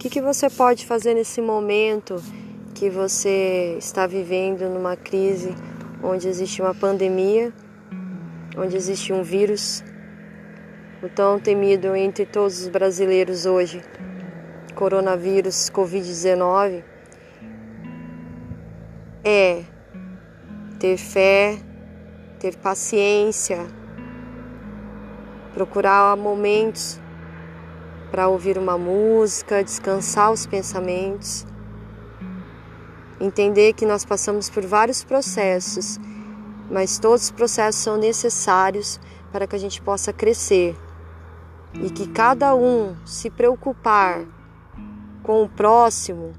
que, que você pode fazer nesse momento que você está vivendo numa crise onde existe uma pandemia, onde existe um vírus, o tão temido entre todos os brasileiros hoje, coronavírus Covid-19, é ter fé, ter paciência, procurar momentos para ouvir uma música, descansar os pensamentos, entender que nós passamos por vários processos, mas todos os processos são necessários para que a gente possa crescer e que cada um se preocupar com o próximo,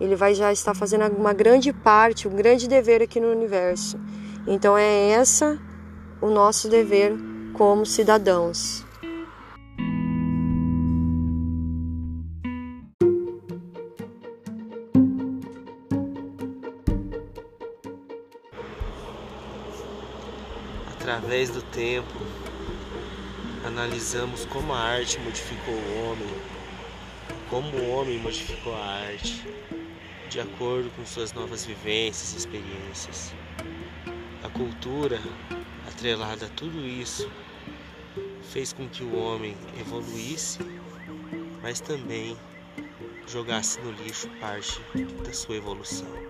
ele vai já estar fazendo uma grande parte, um grande dever aqui no universo. Então é essa o nosso dever como cidadãos. Através do tempo, analisamos como a arte modificou o homem, como o homem modificou a arte, de acordo com suas novas vivências e experiências. A cultura, atrelada a tudo isso, fez com que o homem evoluísse, mas também jogasse no lixo parte da sua evolução.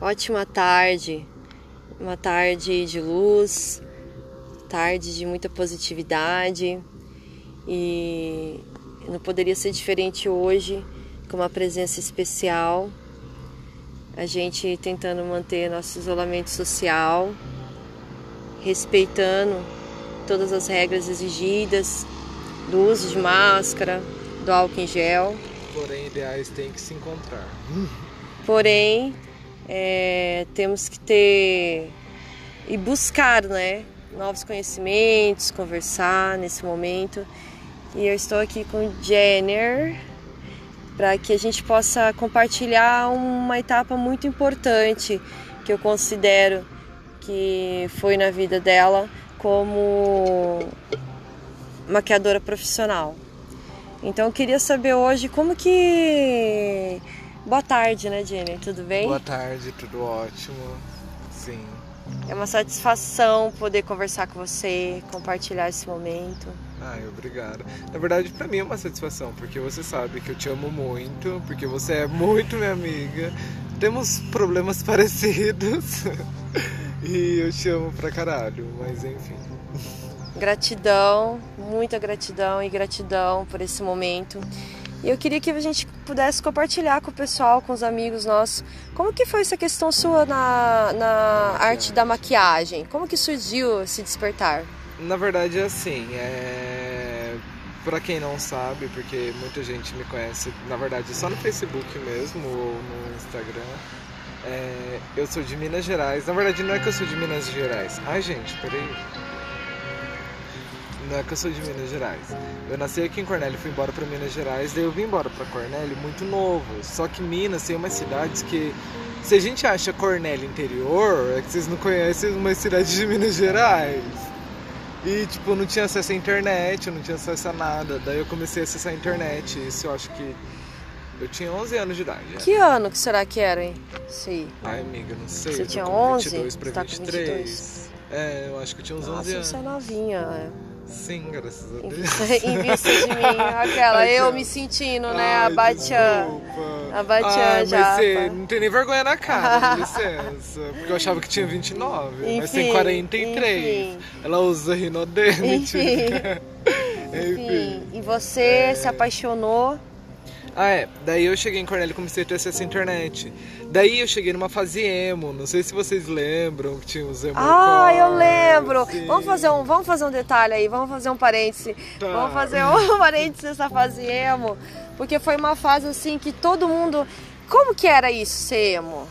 Ótima tarde, uma tarde de luz, tarde de muita positividade e não poderia ser diferente hoje com uma presença especial. A gente tentando manter nosso isolamento social, respeitando todas as regras exigidas do uso de máscara, do álcool em gel. Porém, ideais têm que se encontrar. Porém, é, temos que ter e buscar, né, novos conhecimentos, conversar nesse momento. E eu estou aqui com Jenner para que a gente possa compartilhar uma etapa muito importante que eu considero que foi na vida dela como maquiadora profissional. Então eu queria saber hoje como que Boa tarde, né, Jenny? Tudo bem? Boa tarde, tudo ótimo. Sim. É uma satisfação poder conversar com você, compartilhar esse momento. Ai, obrigado. Na verdade, para mim é uma satisfação, porque você sabe que eu te amo muito, porque você é muito minha amiga. Temos problemas parecidos. e eu te amo pra caralho, mas enfim. Gratidão, muita gratidão e gratidão por esse momento. E eu queria que a gente pudesse compartilhar com o pessoal, com os amigos nossos, como que foi essa questão sua na, na arte da maquiagem? Como que surgiu esse despertar? Na verdade é assim, é... para quem não sabe, porque muita gente me conhece, na verdade só no Facebook mesmo ou no Instagram, é... eu sou de Minas Gerais. Na verdade não é que eu sou de Minas Gerais. Ai gente, peraí. Não é que eu sou de Minas Gerais. Eu nasci aqui em Cornélio, fui embora para Minas Gerais, daí eu vim embora para Cornélio muito novo. Só que Minas tem umas cidades que se a gente acha Cornélio interior, é que vocês não conhecem uma cidade de Minas Gerais. E tipo, eu não tinha acesso à internet, eu não tinha acesso a nada. Daí eu comecei a acessar a internet. Isso eu acho que eu tinha 11 anos de idade. É. Que ano que será que era, hein? Sim. Ai, amiga, não sei. Você tinha 11? 22 pra tá 23. 22. É, eu acho que eu tinha uns Nossa, 11 anos. Você é novinha, é. Sim, graças a Deus. Em vista de mim, aquela, Ai, eu me sentindo, né, a Batian. A Batian já. Mas você não tem nem vergonha na cara, licença. Porque eu achava que tinha 29, enfim, mas tem 43. Enfim. Ela usa rinodente. Enfim. enfim. E você é... se apaixonou ah, é. Daí eu cheguei em Cornélio e comecei a ter acesso à internet. Daí eu cheguei numa fase emo. Não sei se vocês lembram que tinha os emo. Ah, eu lembro. Vamos fazer, um, vamos fazer um detalhe aí, vamos fazer um parêntese. Tá. Vamos fazer um parêntese nessa fase emo. Porque foi uma fase assim que todo mundo. Como que era isso, ser emo?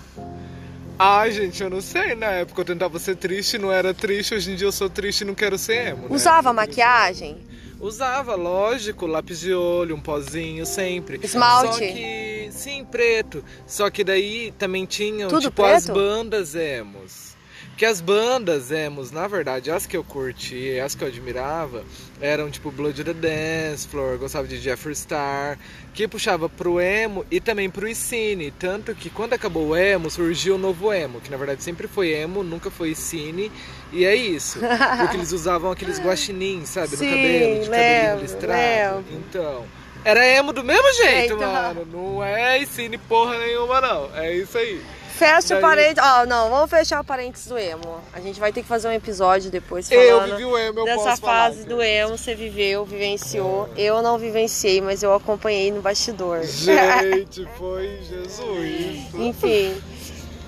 Ah, gente, eu não sei. Na época eu tentava ser triste, não era triste. Hoje em dia eu sou triste e não quero ser emo. Né? Usava maquiagem? Usava, lógico, lápis de olho, um pozinho sempre. Esmalte. Só que, sim, preto. Só que daí também tinham, Tudo tipo, as preto? bandas emos. Que as bandas emos, na verdade, as que eu curti, as que eu admirava, eram tipo Blood the Dance Floor, gostava de Jeffree Star, que puxava pro emo e também pro Icine. Tanto que quando acabou o emo, surgiu o novo emo, que na verdade sempre foi emo, nunca foi Icine. E é isso. Porque eles usavam aqueles guaxinins, sabe, Sim, no cabelo, de cabelinho listrado. lembro. Então, era emo do mesmo jeito, Eita. mano. Não é Icine porra nenhuma, não. É isso aí. Fecha o parênteses. Ó, não, vamos fechar o parênteses do emo. A gente vai ter que fazer um episódio depois Eu falando vivi o emo, eu dessa falar, fase cara. do emo. Você viveu, vivenciou. Eu não vivenciei, mas eu acompanhei no bastidor. Gente, foi Jesus. Enfim.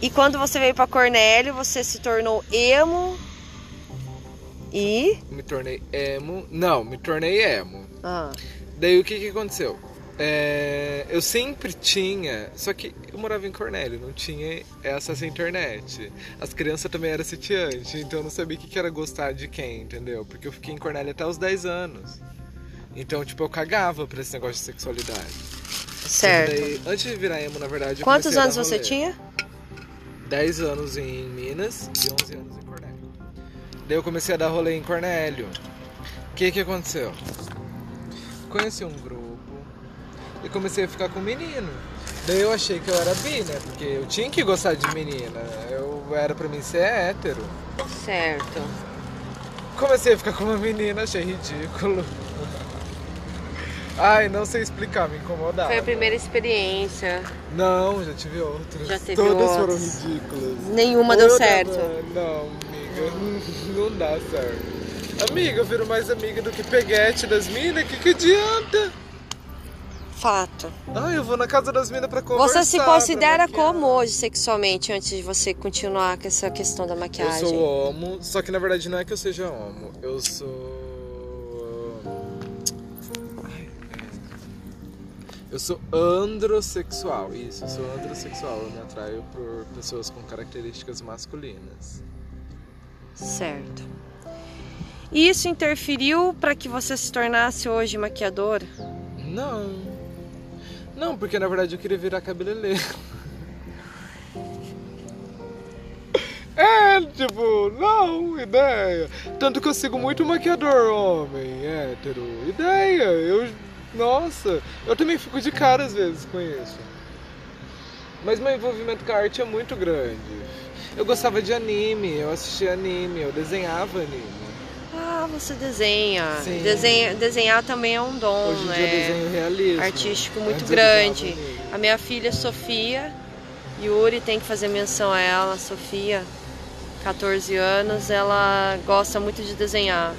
E quando você veio pra Cornélio, você se tornou emo e. Me tornei emo. Não, me tornei emo. Ah, Daí o que que aconteceu? É, eu sempre tinha, só que eu morava em Cornélio, não tinha acesso à internet. As crianças também eram sitiantes, então eu não sabia o que era gostar de quem, entendeu? Porque eu fiquei em Cornélio até os 10 anos. Então, tipo, eu cagava pra esse negócio de sexualidade. certo. Daí, antes de virar emo, na verdade, eu Quantos anos você tinha? 10 anos em Minas e 11 anos em Cornélio. Daí eu comecei a dar rolê em Cornélio. O que que aconteceu? Conheci um grupo e comecei a ficar com menino. Daí eu achei que eu era bi, né? Porque eu tinha que gostar de menina. Eu era pra mim ser hétero. Certo. Comecei a ficar com uma menina, achei ridículo. Ai, não sei explicar, me incomodava. Foi a primeira experiência. Não, já tive outras. Já teve Todas foram outras. ridículas. Nenhuma deu Toda, certo. Não, amiga, não dá certo. Amiga, eu viro mais amiga do que peguete das minas, que que adianta? Fato. Ah, eu vou na casa das minas pra conversar. Você se considera como hoje sexualmente antes de você continuar com essa questão da Eu maquiagem? sou homo, só que na verdade não é que eu seja homo. Eu sou. É. Eu sou androssexual, isso, eu sou androssexual. Eu me atraio por pessoas com características masculinas. Certo. E isso interferiu para que você se tornasse hoje maquiador? Não. Não, porque na verdade eu queria virar cabeleireiro. É, tipo, não, ideia. Tanto que eu sigo muito maquiador homem, hétero. Ideia, eu. Nossa, eu também fico de cara às vezes com isso. Mas meu envolvimento com a arte é muito grande. Eu gostava de anime, eu assistia anime, eu desenhava anime. Ah, você desenha. Desenha- desenhar também é um dom, Hoje né? desenho realismo. Artístico muito Antes grande. A minha filha Sofia, Yuri tem que fazer menção a ela, Sofia, 14 anos, ela gosta muito de desenhar.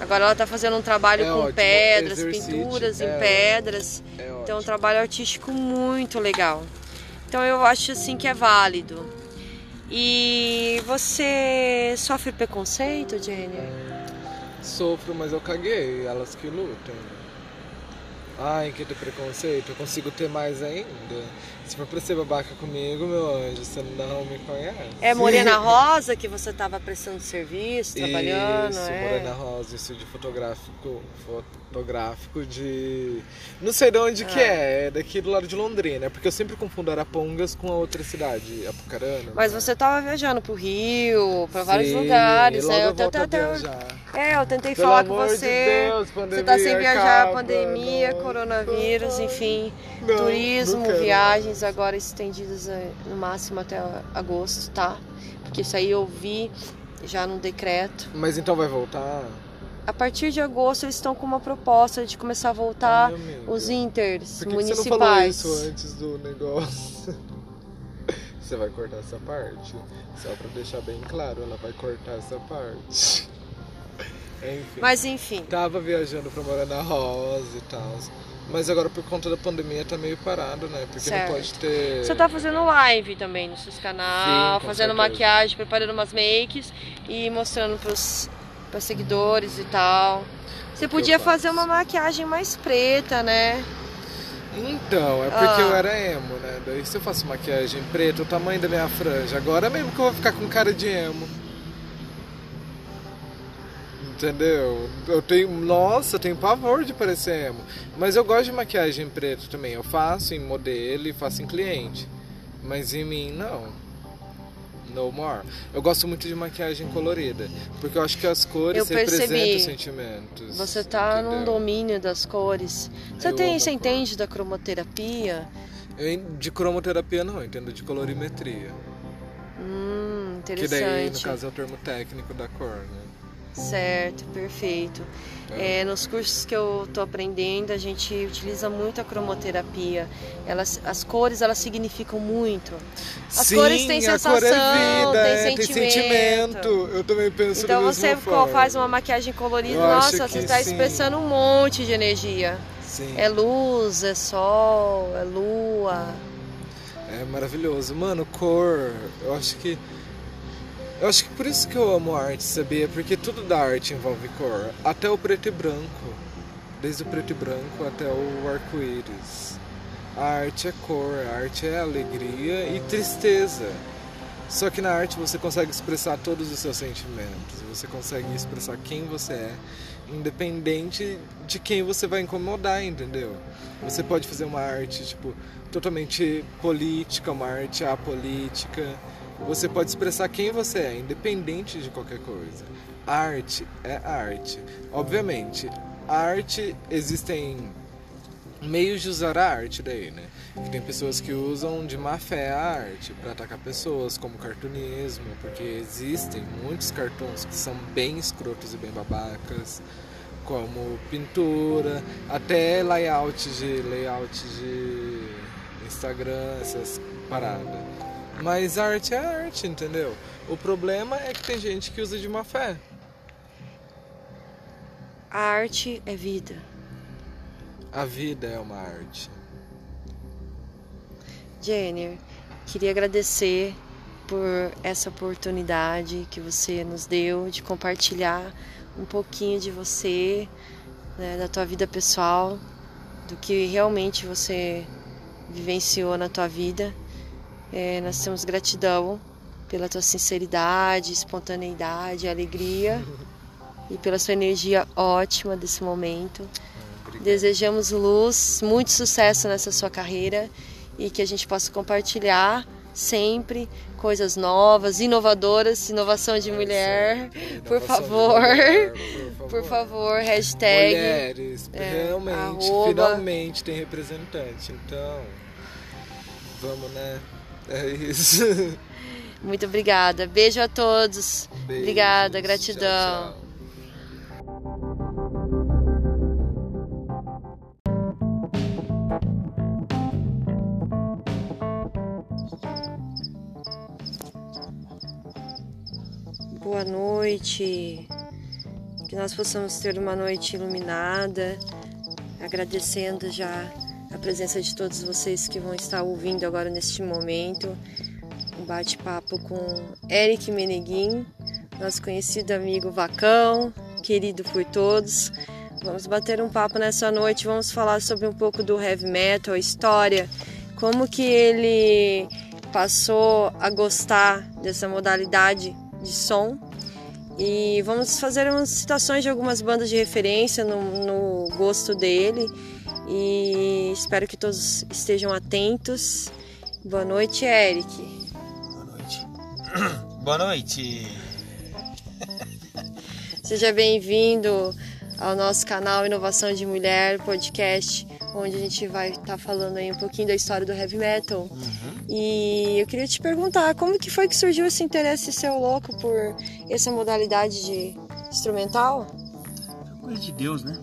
Agora ela tá fazendo um trabalho É com ótimo, pedras, exercite, pinturas é em pedras. É Então é um trabalho artístico muito legal. Então eu acho assim que é válido. E você sofre preconceito, Jenny? Sofro, mas eu caguei, elas que lutam. Ai, que ter preconceito, eu consigo ter mais ainda. Se for pra ser babaca comigo, meu anjo, você não me conhece. É Morena Rosa que você estava prestando serviço, trabalhando, Isso, é? Morena Rosa, estúdio fotográfico, fotográfico de... Não sei de onde que Ah. é, é daqui do lado de Londrina, porque eu sempre confundo Arapongas com a outra cidade, Apucarana. Mas você estava viajando pro Rio, vários Sim, lugares, logo né? eu tentei, até- é, eu tentei Pelo falar com de você. Deus, você pandemia tá sem viajar, acaba, pandemia, não. coronavírus, enfim, Não, turismo, não agora estendidas eh, no máximo até agosto, tá? Porque isso aí eu vi já no decreto. Mas então vai voltar? A partir de agosto eles estão com uma proposta de começar a voltar amiga. os inters Por que, que você não falou municipais. isso antes do negócio? Você vai cortar essa parte? Só pra deixar bem claro, ela vai cortar essa parte. Enfim. Mas enfim, Tava viajando pra Morena Rosa e tal. Mas agora por conta da pandemia tá meio parado, né? Porque Certo. não pode ter. Você tá fazendo live também no seus canal, Sim, fazendo certeza. maquiagem, preparando umas makes e mostrando pros, pros seguidores e tal. Você podia fazer uma maquiagem mais preta, né? Então, é porque Ah. eu era emo, né? Daí se eu faço maquiagem preta, o tamanho da minha franja. Agora mesmo que eu vou ficar com cara de emo. Entendeu? Eu tenho. Nossa, eu tenho pavor de parecer emo. Mas eu gosto de maquiagem preta também. Eu faço em modelo e faço em cliente. Mas em mim, não. No more. Eu gosto muito de maquiagem colorida. Porque eu acho que as cores Eu percebi. representam sentimentos. Você tá num entendeu? domínio das cores. Você Eu tem, você entende da cromoterapia? Eu, de cromoterapia não, eu entendo de colorimetria. Hum, Que daí, no interessante. caso, é o termo técnico da cor, né? Certo, perfeito. É, nos cursos que eu tô aprendendo, a gente utiliza muito a cromoterapia. Elas, as cores, elas significam muito. As Sim, cores têm a cor é sensação, vida, tem é, tem sentimento. sentimento. Eu também penso Então você faz uma maquiagem colorida, Eu nossa, você está expressando um monte de energia. Sim, É luz, é sol, é lua. é maravilhoso. Mano, cor, eu acho que... Eu acho que por isso que eu amo arte, sabia? Porque tudo da arte envolve cor. Até o preto e branco. Desde o preto e branco até o arco-íris. A arte é cor, a arte é alegria e tristeza. Só que na arte você consegue expressar todos os seus sentimentos, você consegue expressar quem você é, independente de quem você vai incomodar, entendeu? Você pode fazer uma arte tipo totalmente política, uma arte apolítica. Você pode expressar quem você é, independente de qualquer coisa. Arte é arte. Obviamente, arte existem meios de usar a arte daí, né? Que tem pessoas que usam de má fé a arte para atacar pessoas, como cartunismo, porque existem muitos cartoons que são bem escrotos e bem babacas, como pintura, até layout de layout de Instagram, essas paradas. Mas arte é arte, entendeu? O problema é que tem gente que usa de má fé. A arte é vida. A vida é uma arte. Jenner, queria agradecer por essa oportunidade que você nos deu de compartilhar um pouquinho de você, né, da tua vida pessoal, do que realmente você vivenciou na tua vida. É, nós temos gratidão pela tua sinceridade, espontaneidade, alegria e pela sua energia ótima desse momento. Obrigado. Desejamos luz, muito sucesso nessa sua carreira e que a gente possa compartilhar sempre coisas novas, inovadoras, inovação de mulher. Por Inovação de favor. mulher, Por favor, hashtag. Mulheres, é, realmente, arroba. finalmente tem representante. Então, vamos, né? É isso. Muito obrigada. Beijo a todos. Obrigada, gratidão. tchau, tchau. Boa noite. Que nós possamos ter uma noite iluminada. Agradecendo já a presença de todos vocês que vão estar ouvindo agora neste momento. Um bate-papo com Eric Meneguin, nosso conhecido amigo Vacão, querido por todos. Vamos bater um papo nessa noite, vamos falar sobre um pouco do heavy metal, história, como que ele passou a gostar dessa modalidade de som e vamos fazer umas citações de algumas bandas de referência no, no gosto dele e espero que todos estejam atentos. Boa noite, Eric. Boa noite. Boa noite. Seja bem-vindo ao nosso canal Inovação de Mulher Podcast, onde a gente vai estar falando aí um pouquinho da história do heavy metal. E eu queria te perguntar, como que foi que surgiu esse interesse seu louco por essa modalidade de instrumental? Coisa de Deus, né?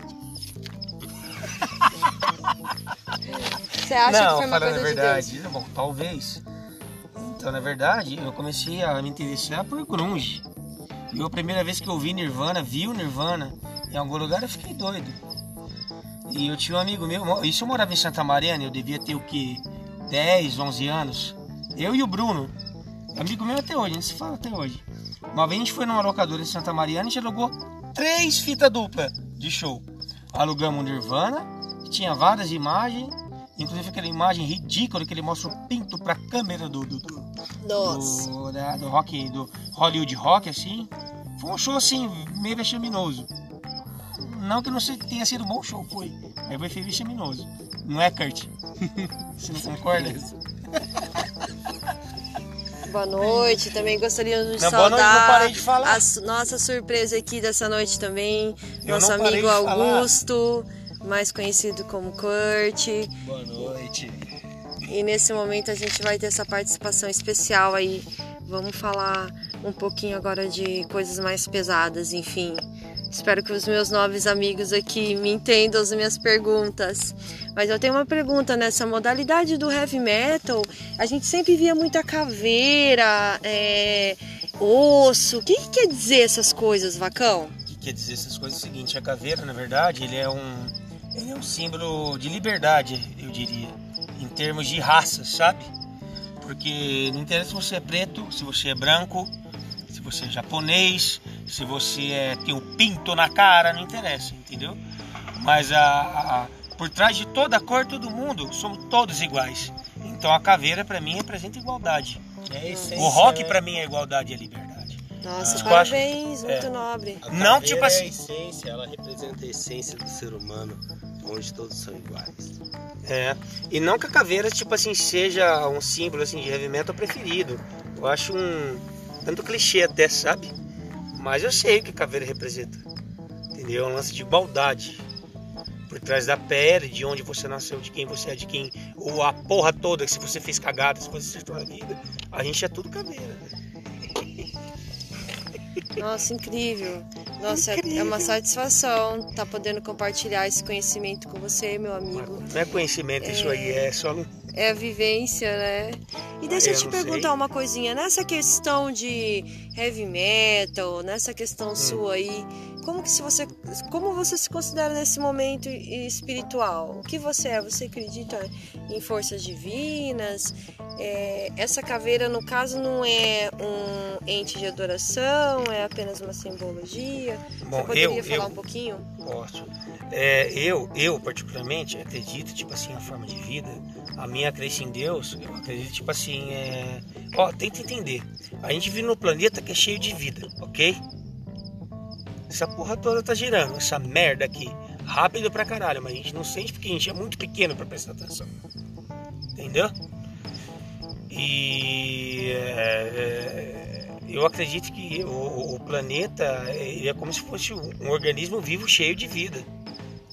Você acha não, que foi uma falando coisa a de verdade, Deus? bom, talvez. Então, na verdade, eu comecei a me interessar por grunge. E a primeira vez que eu vi Nirvana, vi o Nirvana em algum lugar, eu fiquei doido. E eu tinha um amigo meu, isso eu morava em Santa Mariana, eu devia ter o que? 10, 11 anos. Eu e o Bruno, amigo meu até hoje, a gente se fala até hoje. Uma vez a gente foi numa locadora em Santa Mariana e a gente alugou três fitas dupla de show. Alugamos o Nirvana, tinha várias imagens, inclusive aquela imagem ridícula que ele mostra o pinto pra câmera do, do, do, Nossa. do, da- do rock, do Hollywood Rock, assim. Foi um show assim, meio vexaminoso. Não que não tenha sido um bom show, foi. Mas foi vexaminoso. Não é, Kurt? Você não concorda? Boa noite, também gostaríamos de Não, boa noite, não saudar parei de falar. a nossa surpresa aqui dessa noite também, Eu nosso amigo de falar. Mais conhecido como Kurt. Boa noite. E nesse momento a gente vai ter essa participação especial aí. Vamos falar um pouquinho agora de coisas mais pesadas, enfim. Espero que os meus novos amigos aqui me entendam as minhas perguntas. Mas eu tenho uma pergunta nessa modalidade do heavy metal. A gente sempre via muita caveira, é, osso. O que, que quer dizer essas coisas, Vacão? O que quer dizer essas coisas é o seguinte, a caveira, na verdade, ele é um, ele é um símbolo de liberdade, eu diria, em termos de raça, sabe? Porque não interessa se você é preto, se você é branco, se você é japonês, se você é, tem um pinto na cara, não interessa, entendeu? Mas a, a- por trás de toda a cor, todo mundo, somos todos iguais. Então a caveira para mim representa igualdade. É essência, O rock né? para mim é igualdade e é liberdade. Nossa, Ah, eu parabéns, acho- muito é. nobre. A Não, caveira tipo É assim- a essência, ela representa a essência do ser humano, onde todos são iguais. É. E não que a caveira, tipo assim, seja um símbolo assim, de heavy metal preferido. Eu acho um tanto clichê até, sabe? Mas eu sei o que a caveira representa. Entendeu? É um lance de igualdade. Por trás da pele, de onde você nasceu, de quem você é, de quem. Ou a porra toda, que se você fez cagada, se você acertou na vida. A gente é tudo caveira. né? Nossa, incrível. Nossa, é- é uma satisfação estar podendo compartilhar esse conhecimento com você, meu amigo. Não é conhecimento isso aí, é só. É a vivência, né? E deixa eu, Eu te perguntar sei. uma coisinha. Nessa questão de heavy metal, nessa Hum. questão sua aí, como que se você, como você se considera nesse momento espiritual? O que você é? Você acredita em forças divinas? É, essa caveira, no caso, não é um ente de adoração, é apenas uma simbologia. Bom, você poderia eu, falar eu, um pouquinho? Posso. É, eu, eu particularmente acredito, tipo assim, a forma de vida, a minha crença em Deus, eu acredito, tipo assim, é... Ó, tenta entender. A gente vive num planeta que é cheio de vida, ok? Essa porra toda tá girando, essa merda aqui, rápido pra caralho, mas a gente não sente porque a gente é muito pequeno pra prestar atenção. Entendeu? E é, é, eu acredito que o, o planeta ele é como se fosse um, organismo vivo cheio de vida.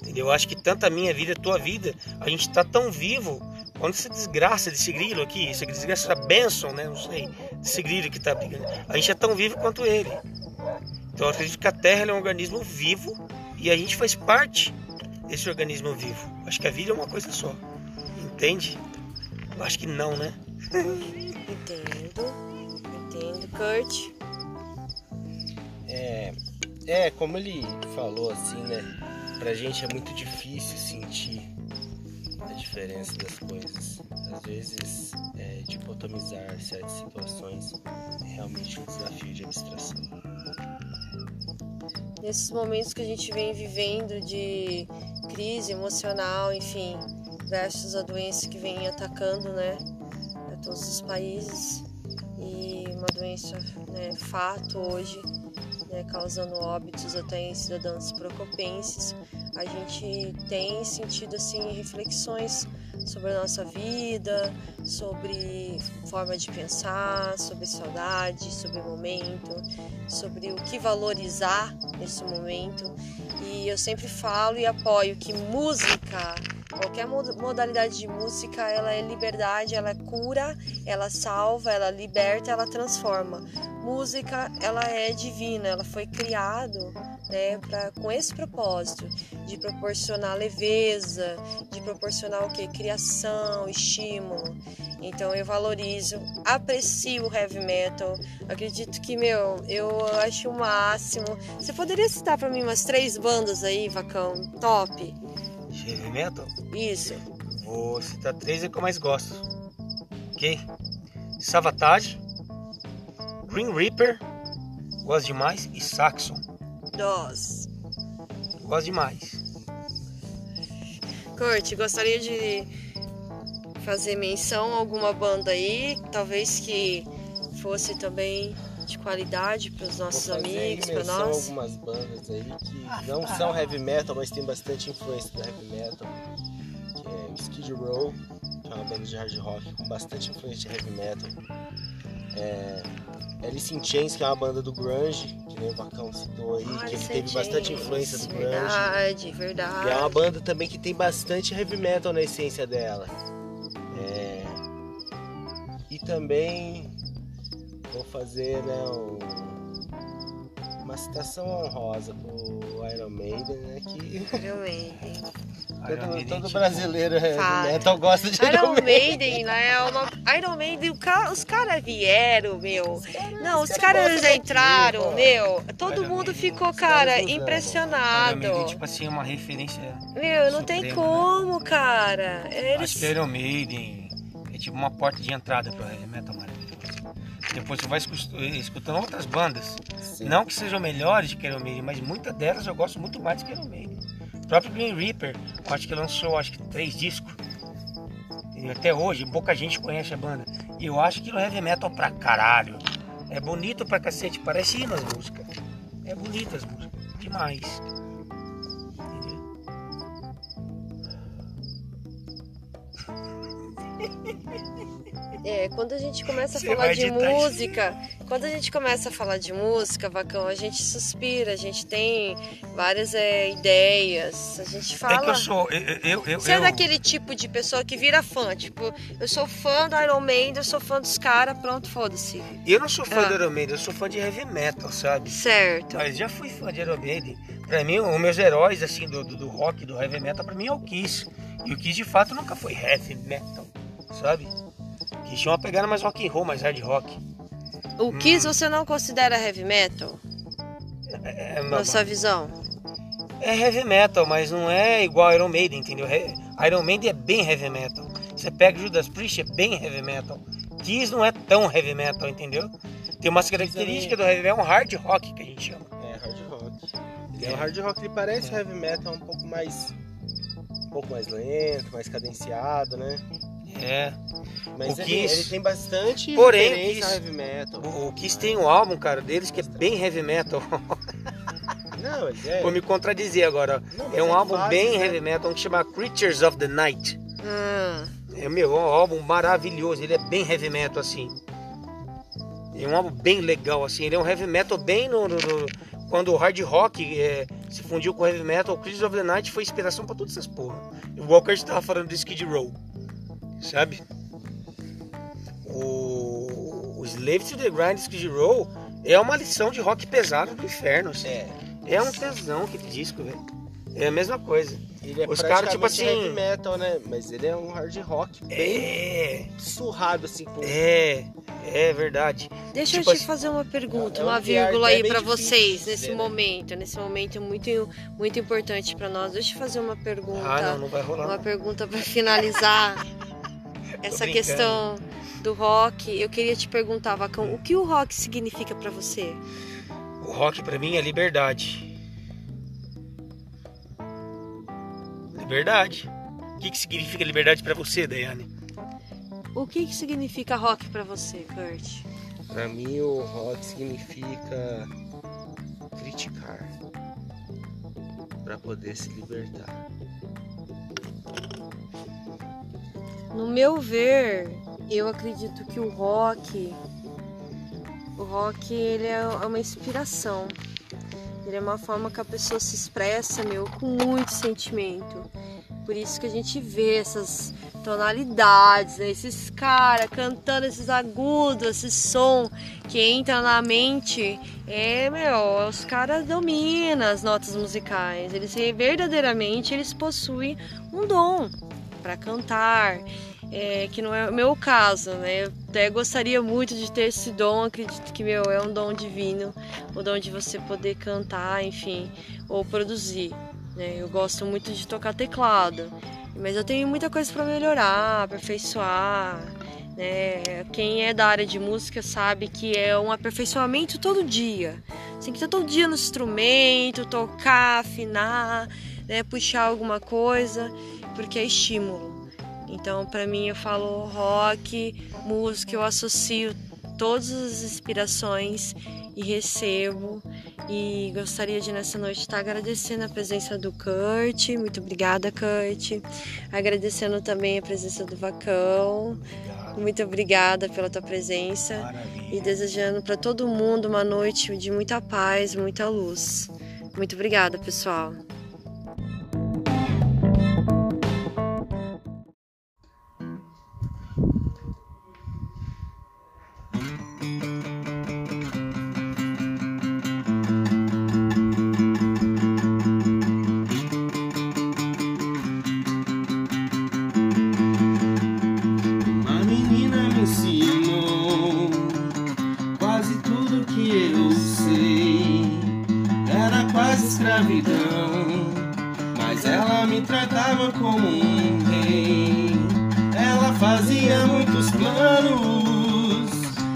Entendeu? Eu acho que tanto a minha vida, a tua vida, a gente tá tão vivo quando essa desgraça desse grilo aqui, essa desgraça da Benson, né? Não sei, desse grilo que tá brigando. A gente é tão vivo quanto ele. Então eu acredito que a Terra é um organismo vivo e a gente faz parte desse organismo vivo. Acho que a vida é uma coisa só. Entende? Eu acho que não, né? Entendo. Entendo, Kurt. É, é, como ele falou assim, né? Pra gente é muito difícil sentir a diferença das coisas. Às vezes, é, dicotomizar certas situações é realmente um desafio de abstração. nesses momentos que a gente vem vivendo de crise emocional, enfim, versus a doença que vem atacando, né, todos os países e uma doença, né, fato hoje, né, causando óbitos até em cidadãos procopenses, a gente tem sentido assim reflexões sobre a nossa vida, sobre forma de pensar, sobre saudade, sobre momento, sobre o que valorizar nesse momento. E eu sempre falo e apoio que música, qualquer mo- modalidade de música, ela é liberdade, ela é cura, ela salva, ela liberta, ela transforma. Música, ela é divina, ela foi criado, né, pra, com esse propósito de proporcionar leveza, de proporcionar o que? Criação, estímulo. Então eu valorizo, aprecio o heavy metal. Acredito que, meu, eu acho o máximo. Você poderia citar pra mim umas três bandas aí, Vacão? Top. Heavy metal? Isso. Vou citar três é que eu mais gosto. Ok? Savatage, Green Reaper, gosto demais, e Saxon, Dos. gosto demais. Kurt, gostaria de fazer menção a alguma banda aí, talvez que fosse também de qualidade para os nossos amigos, para nós. algumas bandas aí que não são heavy metal, mas tem bastante influência do heavy metal. Que é Skid Row, que é uma banda de hard rock com bastante influência de heavy metal. É, Alice in Chains, que é uma banda do grunge, que nem o Vacão citou aí, que ele Alice teve bastante influência do grunge. Verdade, E verdade. é uma banda também que tem bastante heavy metal na essência dela. É, E também vou fazer né, um- uma citação honrosa pro Iron Maiden, né? Que. Iron todo, Maiden, todo tipo, brasileiro heavy Fala. metal gosta de Iron, Iron Maiden. Maiden, né? É uma... Iron Maiden, os caras vieram, meu. Não, os caras daquilo, entraram, meu. Todo Iron mundo Maiden, ficou, cara, usam. Iron impressionado. Maiden, tipo assim, é uma referência. Meu, não tem Suprema, como, cara. Eles... Acho que Iron Maiden é tipo uma porta de entrada pro heavy metal. Depois você vai escu- escutando outras bandas. Sim. Não que sejam melhores de que Iron Maiden, mas muitas delas eu gosto muito mais do que Iron Maiden. O próprio Green Reaper, eu acho que lançou acho que três discos. E até hoje, pouca gente conhece a banda. E eu acho que no heavy metal pra caralho. É bonito pra cacete, parece hino as músicas. É bonito as músicas, demais. É, quando a gente começa a Você falar de música, quando a gente começa a falar de música, Vacão, a gente suspira, a gente tem várias é, ideias, a gente É fala. que eu sou. Eu, eu, eu, Você é eu- daquele tipo de pessoa que vira fã, tipo, eu sou fã do Iron Maiden, eu sou fã dos caras, pronto, foda-se. eu não sou fã Ah. do Iron Maiden, eu sou fã de heavy metal, sabe? Certo. Mas já fui fã de Iron Maiden. Pra mim, os meus heróis, assim, do, do, do rock, do heavy metal, pra mim é o Kiss. E o Kiss, de fato, nunca foi heavy metal, sabe? Kiss tinha uma pegada mais rock and roll, mais hard rock. O Kiss você não considera heavy metal, É, na sua visão? é heavy metal, mas não é igual Iron Maiden, entendeu? Iron Maiden é bem heavy metal. Você pega Judas Priest, é bem heavy metal. Kiss não é tão heavy metal, entendeu? Tem umas características do heavy metal, é um hard rock que a gente chama. É hard rock. Ele é um hard rock, ele parece heavy metal um pouco mais. um pouco mais lento, mais cadenciado, né? É. Mas O ele, Kiss- ele tem bastante Porém, Kiss- heavy metal. O, o Kiss tem um álbum, cara, deles que é bem heavy metal. Não, é. Vou me contradizer agora. Não, É um é álbum fácil, bem né? heavy metal que chama Creatures of the Night. Hum, É meu, é um álbum maravilhoso. Ele é bem heavy metal assim. É um álbum bem legal assim. Ele é um heavy metal bem no, no- no- quando o hard rock é, se fundiu com o heavy metal. O Creatures of the Night foi inspiração pra todas essas porra. O Walker estava falando do Skid Row, sabe? O, o Slave to the Grind Skid Row é uma lição de rock pesado do inferno. Assim. É. É um tesão aquele disco, velho. É a mesma coisa. Ele é Os caras, tipo assim- heavy metal, né? Mas ele é um hard rock bem É, surrado, assim, é, é verdade. Deixa Tipo eu te assim- fazer uma pergunta, É um uma vírgula que é aí pra difícil vocês nesse ver, né? momento, nesse momento muito muito importante pra nós. Deixa eu fazer uma pergunta, Ah, não, não vai rolar. uma pergunta pra finalizar essa questão do rock. Eu queria te perguntar, Vacão, o que o rock significa pra você? O rock pra mim é liberdade. Liberdade. O que, que significa liberdade pra você, Daiane? O que, que significa rock pra você, Kurt? Pra mim, o rock significa criticar Pra poder se libertar. No meu ver, eu acredito que o rock, o rock ele é uma inspiração. Ele é uma forma que a pessoa se expressa, meu, com muito sentimento. Por isso que a gente vê essas tonalidades, né? esses caras cantando esses agudos, esse som que entra na mente. É, meu, os caras dominam as notas musicais. Eles verdadeiramente eles possuem um dom para cantar. É, que não é o meu caso, né? Eu até gostaria muito de ter esse dom, acredito que meu é um dom divino, o dom de você poder cantar, enfim, ou produzir. Né? Eu gosto muito de tocar teclado, mas eu tenho muita coisa para melhorar, aperfeiçoar. Né? Quem é da área de música sabe que é um aperfeiçoamento todo dia. Tem que estar todo dia no instrumento, tocar, afinar, né? puxar alguma coisa, porque é estímulo. Então, para mim, eu falo rock, música, eu associo todas as inspirações e recebo. E gostaria de nessa noite estar agradecendo a presença do Kurt. Muito obrigada, Kurt. Agradecendo também a presença do Vacão. Muito obrigada pela tua presença Maravilha. e desejando para todo mundo uma noite de muita paz, muita luz. Muito obrigada, pessoal.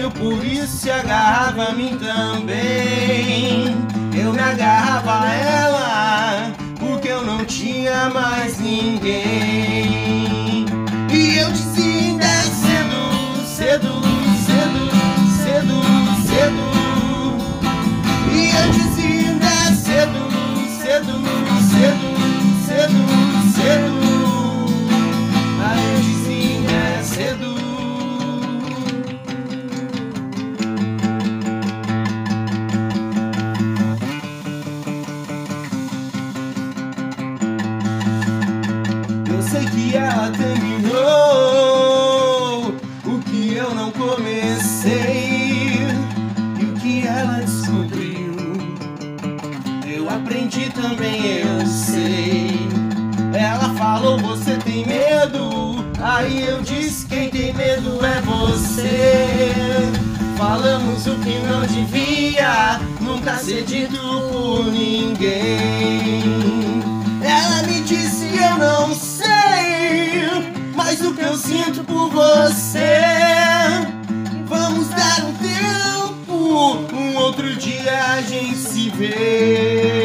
eu por isso se agarrava a mim também. Eu me agarrava a ela porque eu não tinha mais ninguém. E eu dizia ainda cedo, cedo, cedo, cedo, cedo. E eu dizia ainda cedo, cedo, cedo, cedo, cedo. Aí se ver.